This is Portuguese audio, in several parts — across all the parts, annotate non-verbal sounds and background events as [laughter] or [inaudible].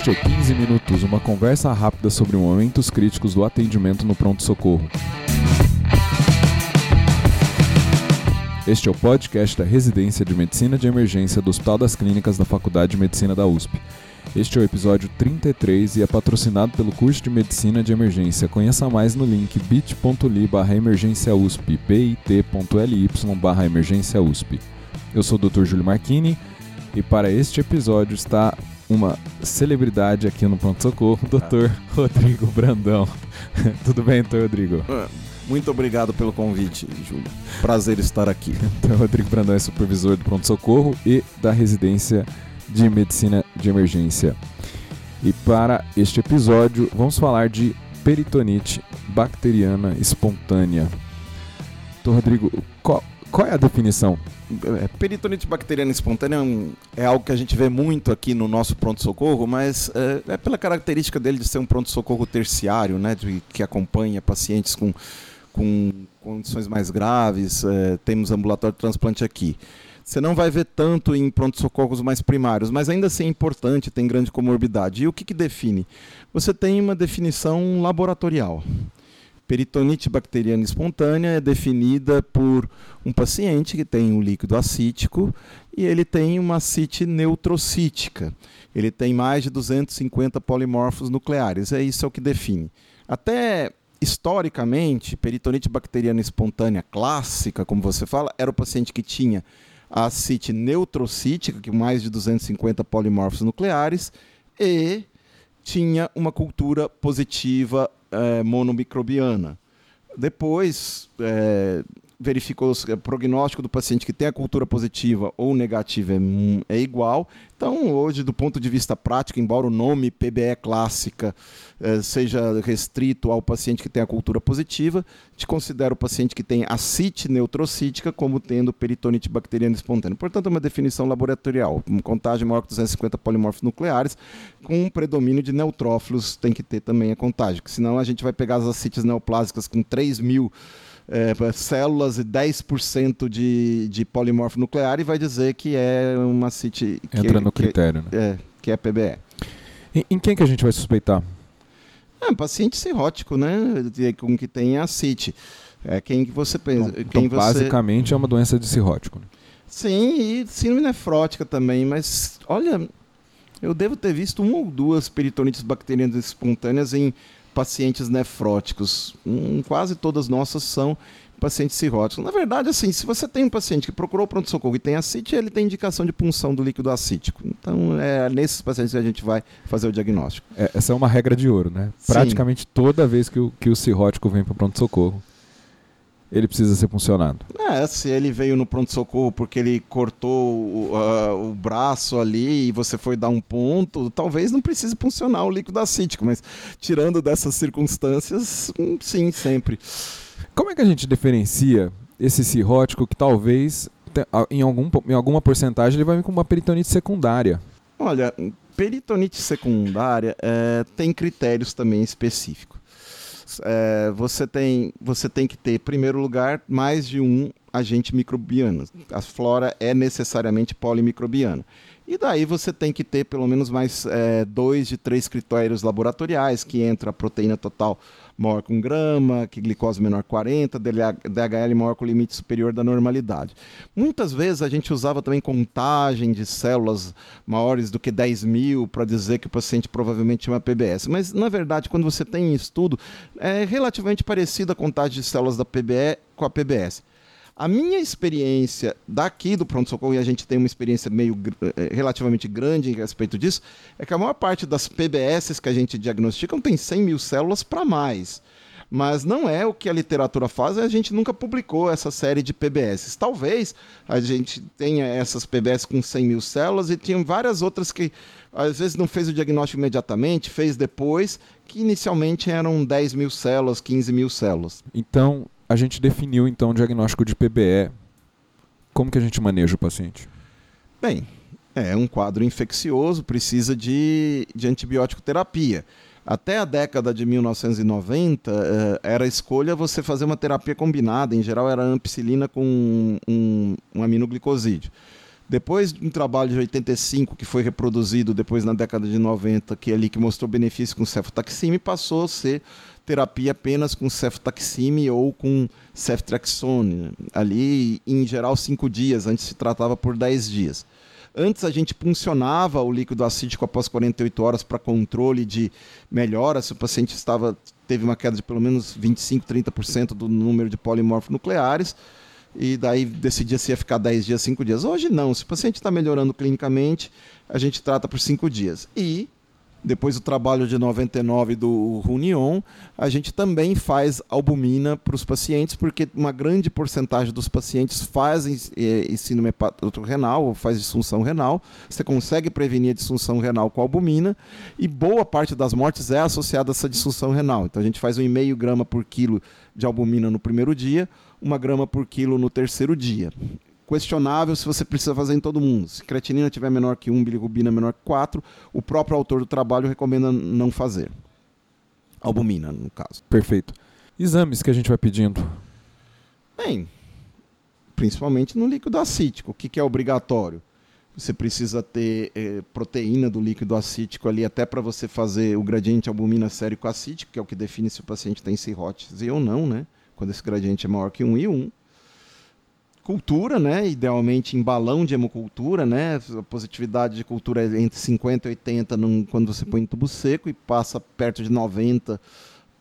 Este é 15 Minutos, uma conversa rápida sobre momentos críticos do atendimento no pronto-socorro. Este é o podcast da Residência de Medicina de Emergência do Hospital das Clínicas da Faculdade de Medicina da USP. Este é o episódio 33 e é patrocinado pelo curso de Medicina de Emergência. Conheça mais no link bit.ly barra emergência USP, bit.ly barra emergência USP. Eu sou o Dr. Júlio Marchini e para este episódio está uma celebridade aqui no Pronto Socorro, o Dr. Rodrigo Brandão. [laughs] Tudo bem, doutor Rodrigo? Muito obrigado pelo convite, Júlio. Prazer estar aqui. Então, Rodrigo Brandão é supervisor do Pronto Socorro e da residência de Medicina de Emergência. E para este episódio, vamos falar de peritonite bacteriana espontânea. Então, Rodrigo, qual, qual é a definição? É, peritonite bacteriana espontânea é, é algo que a gente vê muito aqui no nosso pronto-socorro, mas é, é, pela característica dele de ser um pronto-socorro terciário, né, de, que acompanha pacientes com, com condições mais graves. É, temos ambulatório de transplante aqui. Você não vai ver tanto em pronto-socorros mais primários, mas ainda assim é importante, tem grande comorbidade. E o que, que define? Você tem uma definição laboratorial. Peritonite bacteriana espontânea é definida por um paciente que tem um líquido acítico e ele tem uma acite neutrocítica. Ele tem mais de 250 polimorfos nucleares. É isso é o que define. Até historicamente, peritonite bacteriana espontânea clássica, como você fala, era o paciente que tinha a acite neutrocítica, que mais de 250 polimorfos nucleares, e tinha uma cultura positiva é, monomicrobiana. Depois, é, verificou o prognóstico do paciente que tem a cultura positiva ou negativa é, é, igual. Então, hoje, do ponto de vista prático, embora o nome PBE clássica eh, seja restrito ao paciente que tem a cultura positiva, te considera o paciente que tem acite neutrocítica como tendo peritonite bacteriana espontânea. Portanto, é uma definição laboratorial. Uma contagem maior que 250 polimorfos nucleares, com um predomínio de neutrófilos, tem que ter também a contagem, senão a gente vai pegar as acites neoplásicas com 3 mil é, células e 10% de, de polimorfo nuclear e vai dizer que é uma CIT... Entra no critério, que, né? É, que é PBE. Em, em, quem que a gente vai suspeitar? É, paciente cirrótico, né? Com que tem a CIT. É quem que você pensa. Então, então você... basicamente é uma doença de cirrótico. Né? Sim, e síndrome nefrótica também, mas olha, eu devo ter visto uma ou duas peritonites bacterianas espontâneas em pacientes nefróticos. Hum, quase todas nossas são pacientes cirróticos. Na verdade, assim, se você tem um paciente que procurou pronto-socorro e tem acite, ele tem indicação de punção do líquido acítico. Então, é nesses pacientes que a gente vai fazer o diagnóstico. É, essa é uma regra de ouro, né? Sim. Praticamente toda vez que o, que o cirrótico vem para pronto-socorro, ele precisa ser funcionado. É, se ele veio no pronto-socorro porque ele cortou o, uh, o, braço ali e você foi dar um ponto, talvez não precise funcionar o líquido acítico, mas tirando dessas circunstâncias, hum, sim, sempre. Como é que a gente diferencia esse cirrótico que talvez, em, algum, em alguma porcentagem, ele vai vir com uma peritonite secundária? Olha, peritonite secundária é, tem critérios também específicos é, você, tem, você tem que ter, em primeiro lugar, mais de um agente microbiano. A flora é necessariamente polimicrobiana. E daí você tem que ter pelo menos mais é, dois de três critérios laboratoriais, que entra a proteína total maior com grama, que glicose menor 40, DHL maior com limite superior da normalidade. Muitas vezes a gente usava também contagem de células maiores do que 10 mil para dizer que o paciente provavelmente tinha uma PBS. Mas, na verdade, quando você tem estudo, é relativamente parecida a contagem de células da PBE com a PBS. A minha experiência daqui do pronto-socorro, e a gente tem uma experiência meio eh, relativamente grande a respeito disso, é que a maior parte das PBS que a gente diagnostica tem 100 mil células para mais. Mas não é o que a literatura faz, a gente nunca publicou essa série de PBS. Talvez a gente tenha essas PBS com 100 mil células e tinha várias outras que às vezes não fez o diagnóstico imediatamente, fez depois, que inicialmente eram 10 mil células, 15 mil células. Então, a gente definiu então o diagnóstico de PBE. Como que a gente maneja o paciente? Bem, é um quadro infeccioso, precisa de, de antibiótico terapia. Até a década de 1990, eh, era escolha você fazer uma terapia combinada. Em geral, era ampicilina com um, um aminoglicosídeo. Depois de um trabalho de 85 que foi reproduzido depois na década de 90, que é ali que mostrou benefício com cefotaxime, passou a ser terapia apenas com cefotaxime ou com ceftriaxone. Ali, em geral, cinco dias, antes se tratava por 10 dias. Antes a gente puncionava o líquido acídico após 48 horas para controle de melhora, se o paciente estava teve uma queda de pelo menos 25, 30% do número de polimorfos nucleares e daí decidia se ia ficar 10 dias, 5 dias. Hoje não, se o paciente está melhorando clinicamente, a gente trata por 5 dias. E depois do trabalho de 99 do Runion, a gente também faz albumina para os pacientes, porque uma grande porcentagem dos pacientes fazem é, ensino renal ou faz disfunção renal. Você consegue prevenir a disfunção renal com albumina e boa parte das mortes é associada a essa disfunção renal. Então a gente faz um 1,5 grama por quilo de albumina no primeiro dia, uma grama por quilo no terceiro dia questionável se você precisa fazer em todo mundo. Se creatinina tiver menor que 1, bilirrubina menor que 4, o próprio autor do trabalho recomenda não fazer. Albumina, no caso. Perfeito. Exames que a gente vai pedindo? Bem, principalmente no líquido acítico. O que, que é obrigatório? Você precisa ter eh, proteína do líquido acítico ali, até para você fazer o gradiente albumina sérico acítico, que é o que define se o paciente tem cirrótese ou não, né? Quando esse gradiente é maior que 1 e 1 cultura, né? Idealmente em balão de hemocultura, né? A positividade de cultura é entre 50 e 80 num, quando você põe em tubo seco e passa perto de 90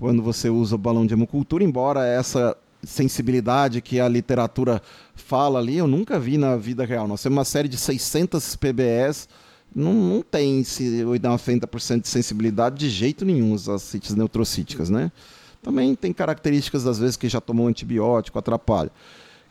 quando você usa o balão de hemocultura, embora essa sensibilidade que a literatura fala ali, eu nunca vi na vida real. Nós temos uma série de 600 PBS, não, não tem 90% de sensibilidade de jeito nenhum as cites neutrocíticas, né? Também tem características, às vezes, que já tomou antibiótico, atrapalha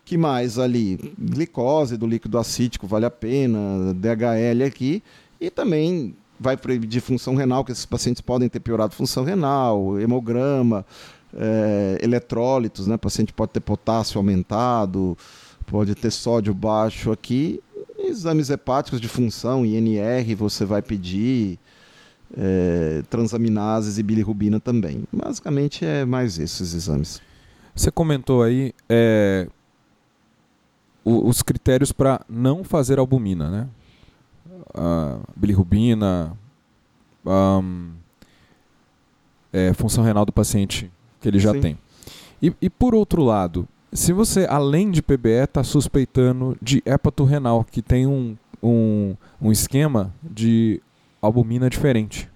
que mais ali? Glicose do líquido acítico vale a pena, DHL aqui, e também vai de função renal, que esses pacientes podem ter piorado função renal, hemograma, é, eletrólitos, né? O paciente pode ter potássio aumentado, pode ter sódio baixo aqui. Exames hepáticos de função, INR, você vai pedir. É, transaminases e bilirrubina também. Basicamente é mais esses exames. Você comentou aí é, os critérios para não fazer albumina, né? A bilirrubina, é, função renal do paciente que ele já Sim. tem. E, e, por outro lado, se você, além de PBE, está suspeitando de hepato renal, que tem um, um, um esquema de albumina diferente.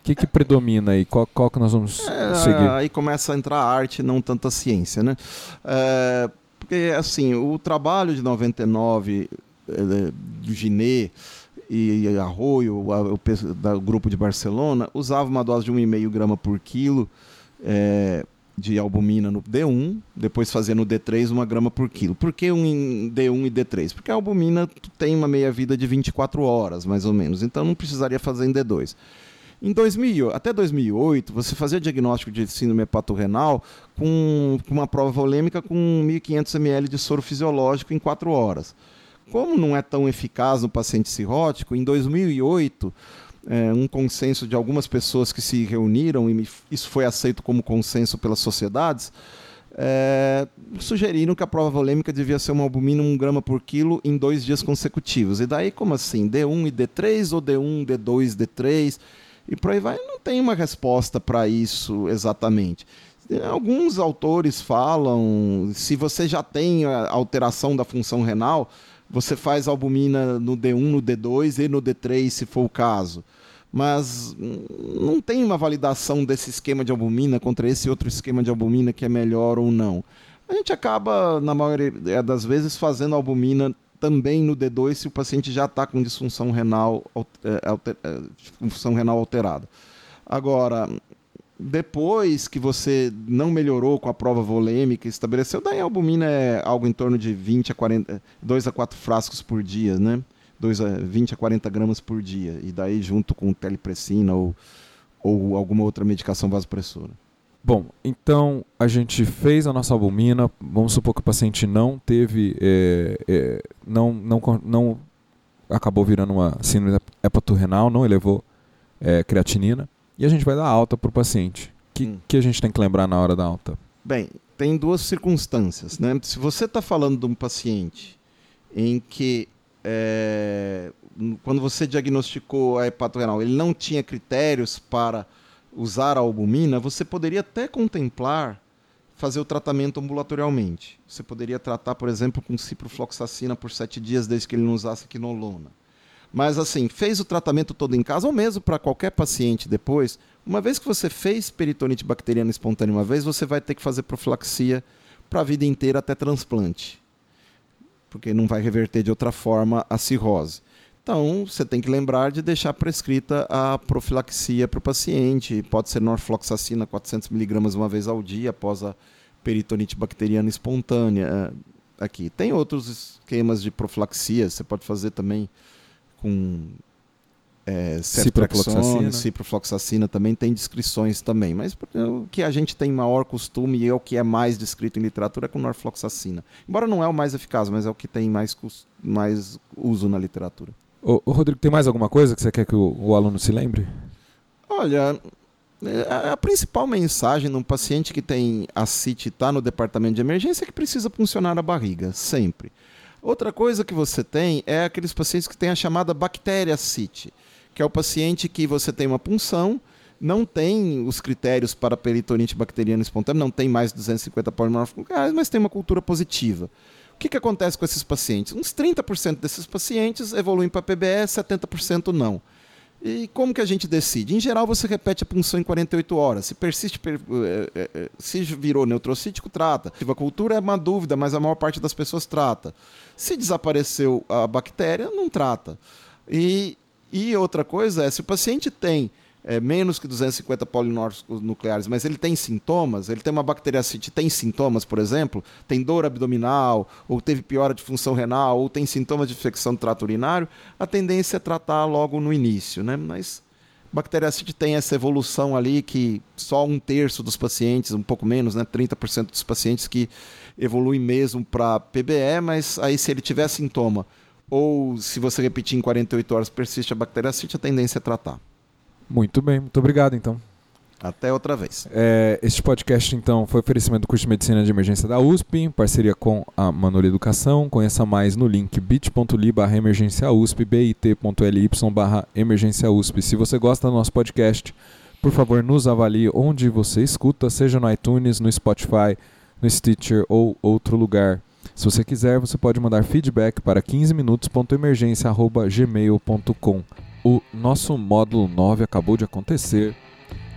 O que, que predomina aí? Qual, qual que nós vamos é, seguir? Aí começa a entrar a arte, não tanta ciência, né? É, porque, assim, o trabalho de 99 eh, do Giné e Arroio, o, o, grupo de Barcelona, usava uma dose de 1,5 grama por quilo é, de albumina no D1, depois fazia no D3 uma grama por quilo. Por que um D1 e D3? Porque a albumina tem uma meia-vida de 24 horas, mais ou menos, então não precisaria fazer em D2. Em 2000, até 2008, você fazia diagnóstico de síndrome hepatorrenal com, com uma prova volêmica com 1.500 ml de soro fisiológico em 4 horas. Como não é tão eficaz no paciente cirrótico, em 2008, é, um consenso de algumas pessoas que se reuniram, e isso foi aceito como consenso pelas sociedades, é, sugeriram que a prova volêmica devia ser uma albumina 1 grama por quilo em dois dias consecutivos. E daí, como assim? D1 e D3 ou D1, D2, D3? e por aí vai. Não tem uma resposta para isso exatamente. Alguns autores falam, se você já tem a alteração da função renal, você faz albumina no D1, no D2 e no D3, se for o caso. Mas não tem uma validação desse esquema de albumina contra esse outro esquema de albumina que é melhor ou não. A gente acaba, na maioria das vezes, fazendo albumina também no D2 se o paciente já está com disfunção renal, é, alter, é, função renal alterada. Agora, depois que você não melhorou com a prova volêmica, estabeleceu, daí a albumina é algo em torno de 20 a 40, 2 a 4 frascos por dia, né? 2 a 20 a 40 gramas por dia. E daí junto com telepressina ou, ou alguma outra medicação vasopressora. Bom, então a gente fez a nossa albumina. Vamos supor que o paciente não teve, é, é, não, não, não acabou virando uma síndrome hepatorrenal, não elevou é, creatinina, e a gente vai dar alta para o paciente. O que, hum. que a gente tem que lembrar na hora da alta? Bem, tem duas circunstâncias. Né? Se você está falando de um paciente em que é, quando você diagnosticou a hepatorenal, ele não tinha critérios para usar a albumina, você poderia até contemplar fazer o tratamento ambulatorialmente. Você poderia tratar, por exemplo, com ciprofloxacina por sete dias, desde que ele não usasse quinolona. Mas assim, fez o tratamento todo em casa, ou mesmo para qualquer paciente depois, uma vez que você fez peritonite bacteriana espontânea uma vez, você vai ter que fazer profilaxia para a vida inteira até transplante. Porque não vai reverter de outra forma a cirrose. Então, você tem que lembrar de deixar prescrita a profilaxia para o paciente. Pode ser norfloxacina 400mg uma vez ao dia após a peritonite bacteriana espontânea. Aqui. Tem outros esquemas de profilaxia, você pode fazer também com é, ciprofloxacina. ciprofloxacina também tem descrições também, mas o que a gente tem maior costume e é o que é mais descrito em literatura é com norfloxacina. Embora não é o mais eficaz, mas é o que tem mais, mais uso na literatura. Ô, ô, Rodrigo, tem mais alguma coisa que você quer que o, o aluno se lembre? Olha, é, a, a principal mensagem num paciente que tem ascite e está no departamento de emergência é que precisa funcionar a barriga, sempre. Outra coisa que você tem é aqueles pacientes que têm a chamada bactéria ascite, que é o paciente que você tem uma punção, não tem os critérios para peritonite bacteriana espontânea, não tem mais 250 polimorfos mas tem uma cultura positiva. O que, que acontece com esses pacientes? Uns 30% desses pacientes evoluem para PBE, 70% não. E como que a gente decide? Em geral, você repete a punção em 48 horas. Se persiste, per, eh, eh, eh, se virou neutrocítico, trata. A cultura é uma dúvida, mas a maior parte das pessoas trata. Se desapareceu a bactéria, não trata. E, e outra coisa é, se o paciente tem é, menos que 250 polinórficos nucleares, mas ele tem sintomas, ele tem uma bacteriacite, tem sintomas, por exemplo, tem dor abdominal, ou teve piora de função renal, ou tem sintomas de infecção do trato urinário, a tendência é tratar logo no início, né? Mas bacteriacite tem essa evolução ali que só um terço dos pacientes, um pouco menos, né, 30% dos pacientes que evoluem mesmo para PBE, mas aí se ele tiver sintoma ou se você repetir em 48 horas persiste a bacteriacite, a tendência é tratar. Muito bem, muito obrigado então. Até outra vez. É, este podcast, então, foi oferecimento do curso de Medicina de Emergência da USP, em parceria com a Manuela Educação. Conheça mais no link bit.ly barra emergência USP, bit.ly barra emergência USP. Se você gosta do nosso podcast, por favor, nos avalie onde você escuta, seja no iTunes, no Spotify, no Stitcher ou outro lugar. Se você quiser, você pode mandar feedback para 15minutos.emergência.gmail.com. O nosso módulo 9 acabou de acontecer.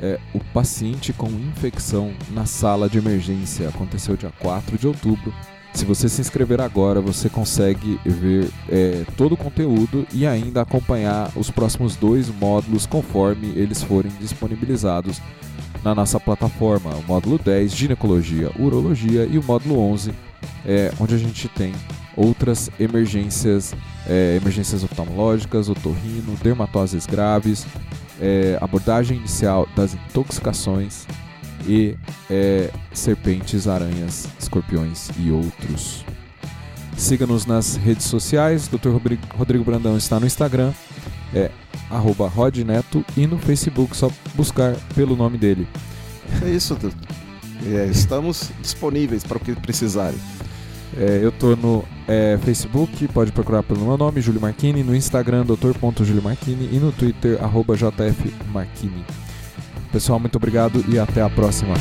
É, o paciente com infecção na sala de emergência aconteceu dia 4 de outubro. Se você se inscrever agora, você consegue ver é, todo o conteúdo e ainda acompanhar os próximos dois módulos conforme eles forem disponibilizados na nossa plataforma. O módulo 10, ginecologia, urologia e o módulo 11, é, onde a gente tem outras emergências, é, emergências oftalmológicas, otorrino, dermatoses graves, é, abordagem inicial das intoxicações e é, serpentes, aranhas, escorpiões e outros. Siga-nos nas redes sociais, Dr. Rodrigo Brandão está no Instagram, é rodneto e no Facebook, só buscar pelo nome dele. É isso, é, estamos disponíveis para o que precisarem. É, eu tô no é, Facebook, pode procurar pelo meu nome, Júlio Marquini, no Instagram, doutor.juliomarquini e no Twitter, arroba jfmarquini. Pessoal, muito obrigado e até a próxima.